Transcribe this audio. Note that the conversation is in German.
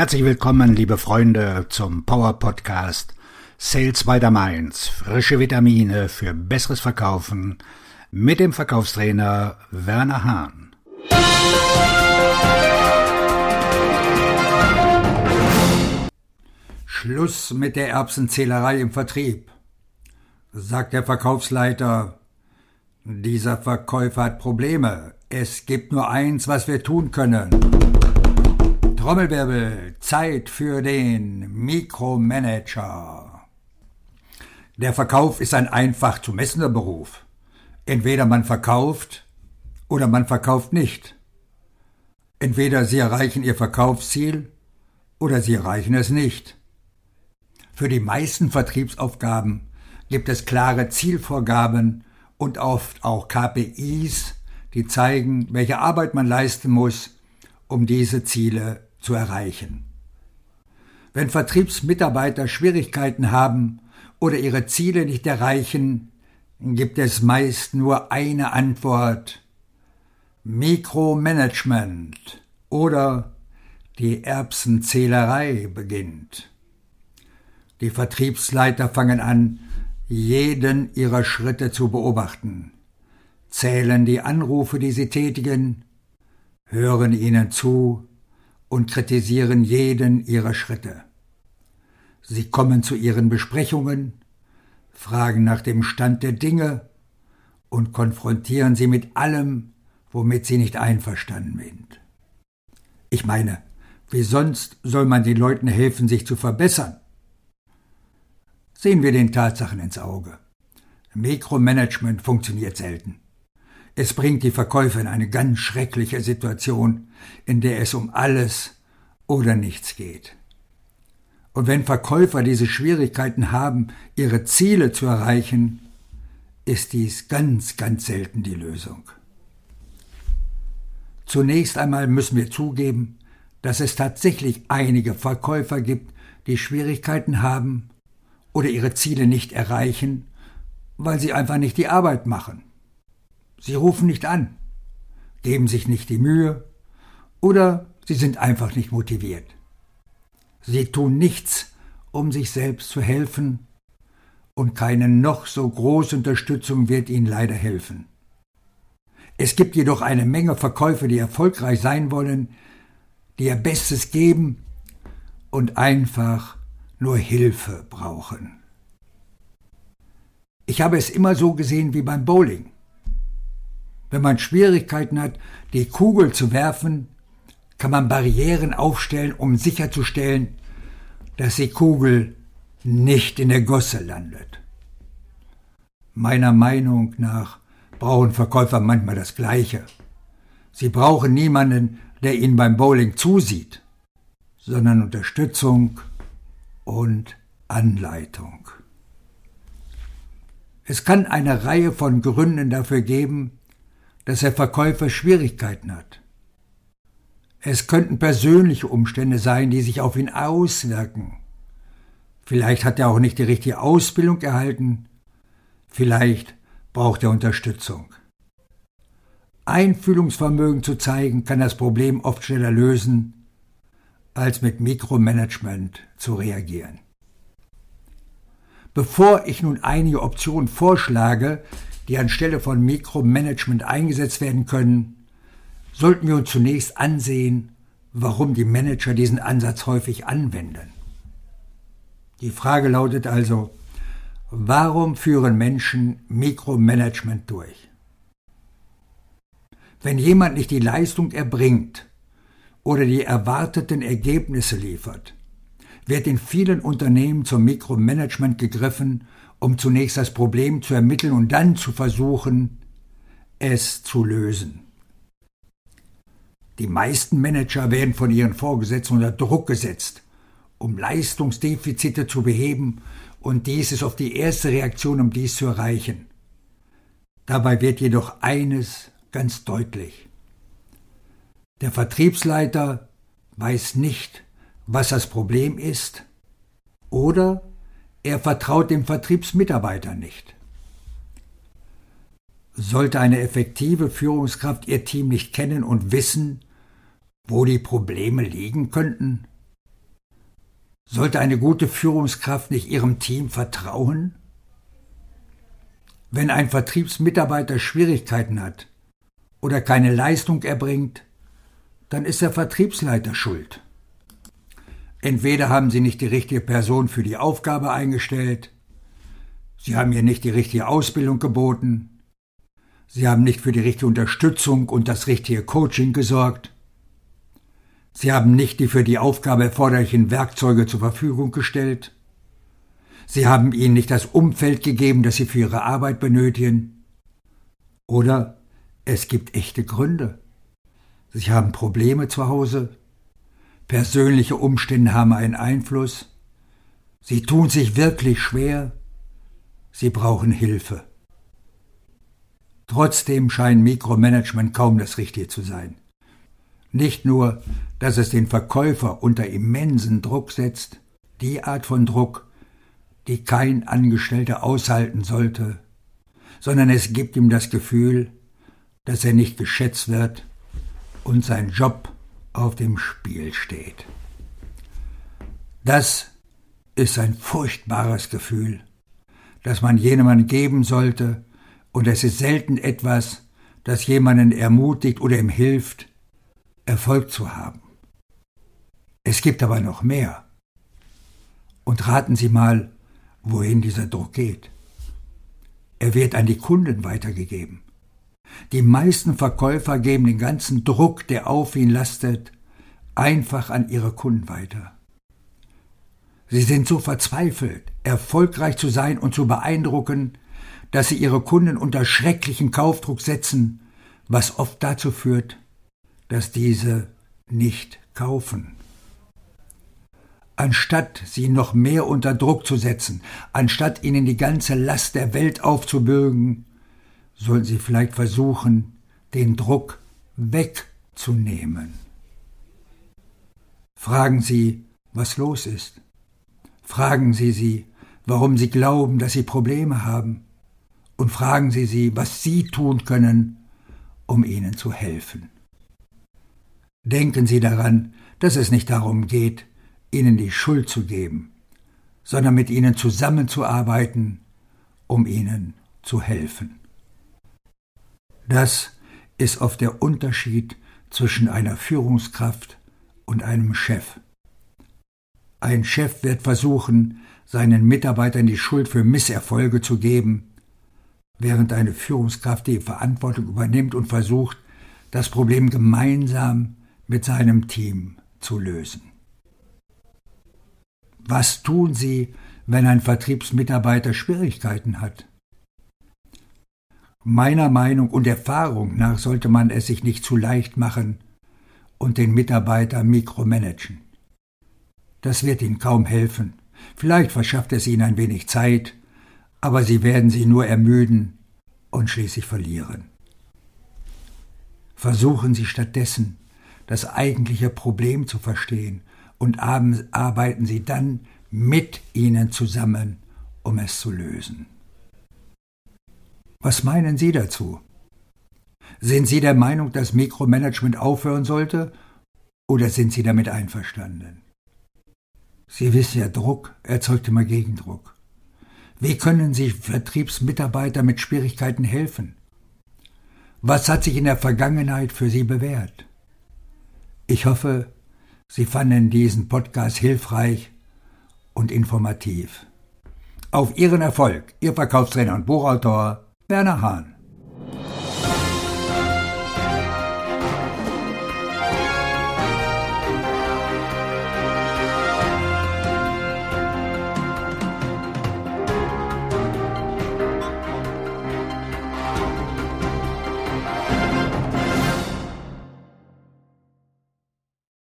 Herzlich willkommen, liebe Freunde, zum Power Podcast Sales by the Mainz. Frische Vitamine für besseres Verkaufen mit dem Verkaufstrainer Werner Hahn. Schluss mit der Erbsenzählerei im Vertrieb, sagt der Verkaufsleiter. Dieser Verkäufer hat Probleme. Es gibt nur eins, was wir tun können. Trommelwirbel, Zeit für den Mikromanager. Der Verkauf ist ein einfach zu messender Beruf. Entweder man verkauft oder man verkauft nicht. Entweder Sie erreichen Ihr Verkaufsziel oder Sie erreichen es nicht. Für die meisten Vertriebsaufgaben gibt es klare Zielvorgaben und oft auch KPIs, die zeigen, welche Arbeit man leisten muss, um diese Ziele zu erreichen. Wenn Vertriebsmitarbeiter Schwierigkeiten haben oder ihre Ziele nicht erreichen, gibt es meist nur eine Antwort Mikromanagement oder die Erbsenzählerei beginnt. Die Vertriebsleiter fangen an, jeden ihrer Schritte zu beobachten, zählen die Anrufe, die sie tätigen, hören ihnen zu und kritisieren jeden ihrer Schritte. Sie kommen zu ihren Besprechungen, fragen nach dem Stand der Dinge und konfrontieren sie mit allem, womit sie nicht einverstanden sind. Ich meine, wie sonst soll man den Leuten helfen, sich zu verbessern? Sehen wir den Tatsachen ins Auge. Mikromanagement funktioniert selten. Es bringt die Verkäufer in eine ganz schreckliche Situation, in der es um alles oder nichts geht. Und wenn Verkäufer diese Schwierigkeiten haben, ihre Ziele zu erreichen, ist dies ganz, ganz selten die Lösung. Zunächst einmal müssen wir zugeben, dass es tatsächlich einige Verkäufer gibt, die Schwierigkeiten haben oder ihre Ziele nicht erreichen, weil sie einfach nicht die Arbeit machen. Sie rufen nicht an, geben sich nicht die Mühe oder sie sind einfach nicht motiviert. Sie tun nichts, um sich selbst zu helfen, und keine noch so große Unterstützung wird ihnen leider helfen. Es gibt jedoch eine Menge Verkäufer, die erfolgreich sein wollen, die ihr Bestes geben und einfach nur Hilfe brauchen. Ich habe es immer so gesehen wie beim Bowling. Wenn man Schwierigkeiten hat, die Kugel zu werfen, kann man Barrieren aufstellen, um sicherzustellen, dass die Kugel nicht in der Gosse landet. Meiner Meinung nach brauchen Verkäufer manchmal das Gleiche. Sie brauchen niemanden, der ihnen beim Bowling zusieht, sondern Unterstützung und Anleitung. Es kann eine Reihe von Gründen dafür geben, dass der Verkäufer Schwierigkeiten hat. Es könnten persönliche Umstände sein, die sich auf ihn auswirken. Vielleicht hat er auch nicht die richtige Ausbildung erhalten. Vielleicht braucht er Unterstützung. Einfühlungsvermögen zu zeigen, kann das Problem oft schneller lösen, als mit Mikromanagement zu reagieren. Bevor ich nun einige Optionen vorschlage, die anstelle von Mikromanagement eingesetzt werden können, sollten wir uns zunächst ansehen, warum die Manager diesen Ansatz häufig anwenden. Die Frage lautet also, warum führen Menschen Mikromanagement durch? Wenn jemand nicht die Leistung erbringt oder die erwarteten Ergebnisse liefert, wird in vielen Unternehmen zum Mikromanagement gegriffen um zunächst das Problem zu ermitteln und dann zu versuchen, es zu lösen. Die meisten Manager werden von ihren Vorgesetzten unter Druck gesetzt, um Leistungsdefizite zu beheben, und dies ist oft die erste Reaktion, um dies zu erreichen. Dabei wird jedoch eines ganz deutlich. Der Vertriebsleiter weiß nicht, was das Problem ist, oder er vertraut dem Vertriebsmitarbeiter nicht. Sollte eine effektive Führungskraft ihr Team nicht kennen und wissen, wo die Probleme liegen könnten? Sollte eine gute Führungskraft nicht ihrem Team vertrauen? Wenn ein Vertriebsmitarbeiter Schwierigkeiten hat oder keine Leistung erbringt, dann ist der Vertriebsleiter schuld. Entweder haben Sie nicht die richtige Person für die Aufgabe eingestellt, Sie haben ihr nicht die richtige Ausbildung geboten, Sie haben nicht für die richtige Unterstützung und das richtige Coaching gesorgt, Sie haben nicht die für die Aufgabe erforderlichen Werkzeuge zur Verfügung gestellt. Sie haben ihnen nicht das Umfeld gegeben, das sie für ihre Arbeit benötigen. Oder es gibt echte Gründe. Sie haben Probleme zu Hause. Persönliche Umstände haben einen Einfluss. Sie tun sich wirklich schwer. Sie brauchen Hilfe. Trotzdem scheint Mikromanagement kaum das Richtige zu sein. Nicht nur, dass es den Verkäufer unter immensen Druck setzt, die Art von Druck, die kein Angestellter aushalten sollte, sondern es gibt ihm das Gefühl, dass er nicht geschätzt wird und sein Job auf dem Spiel steht. Das ist ein furchtbares Gefühl, das man jemandem geben sollte, und es ist selten etwas, das jemanden ermutigt oder ihm hilft, Erfolg zu haben. Es gibt aber noch mehr. Und raten Sie mal, wohin dieser Druck geht. Er wird an die Kunden weitergegeben. Die meisten Verkäufer geben den ganzen Druck, der auf ihn lastet, einfach an ihre Kunden weiter. Sie sind so verzweifelt, erfolgreich zu sein und zu beeindrucken, dass sie ihre Kunden unter schrecklichen Kaufdruck setzen, was oft dazu führt, dass diese nicht kaufen. Anstatt sie noch mehr unter Druck zu setzen, anstatt ihnen die ganze Last der Welt aufzubürgen, sollen sie vielleicht versuchen, den Druck wegzunehmen. Fragen Sie, was los ist. Fragen Sie sie, warum sie glauben, dass sie Probleme haben. Und fragen Sie sie, was Sie tun können, um ihnen zu helfen. Denken Sie daran, dass es nicht darum geht, ihnen die Schuld zu geben, sondern mit ihnen zusammenzuarbeiten, um ihnen zu helfen. Das ist oft der Unterschied zwischen einer Führungskraft und einem Chef. Ein Chef wird versuchen, seinen Mitarbeitern die Schuld für Misserfolge zu geben, während eine Führungskraft die Verantwortung übernimmt und versucht, das Problem gemeinsam mit seinem Team zu lösen. Was tun Sie, wenn ein Vertriebsmitarbeiter Schwierigkeiten hat? Meiner Meinung und Erfahrung nach sollte man es sich nicht zu leicht machen und den Mitarbeiter mikromanagen. Das wird Ihnen kaum helfen. Vielleicht verschafft es Ihnen ein wenig Zeit, aber Sie werden sie nur ermüden und schließlich verlieren. Versuchen Sie stattdessen, das eigentliche Problem zu verstehen und arbeiten Sie dann mit ihnen zusammen, um es zu lösen. Was meinen Sie dazu? Sind Sie der Meinung, dass Mikromanagement aufhören sollte oder sind Sie damit einverstanden? Sie wissen ja, Druck erzeugt immer Gegendruck. Wie können Sie Vertriebsmitarbeiter mit Schwierigkeiten helfen? Was hat sich in der Vergangenheit für Sie bewährt? Ich hoffe, Sie fanden diesen Podcast hilfreich und informativ. Auf Ihren Erfolg, Ihr Verkaufstrainer und Buchautor Werner Hahn.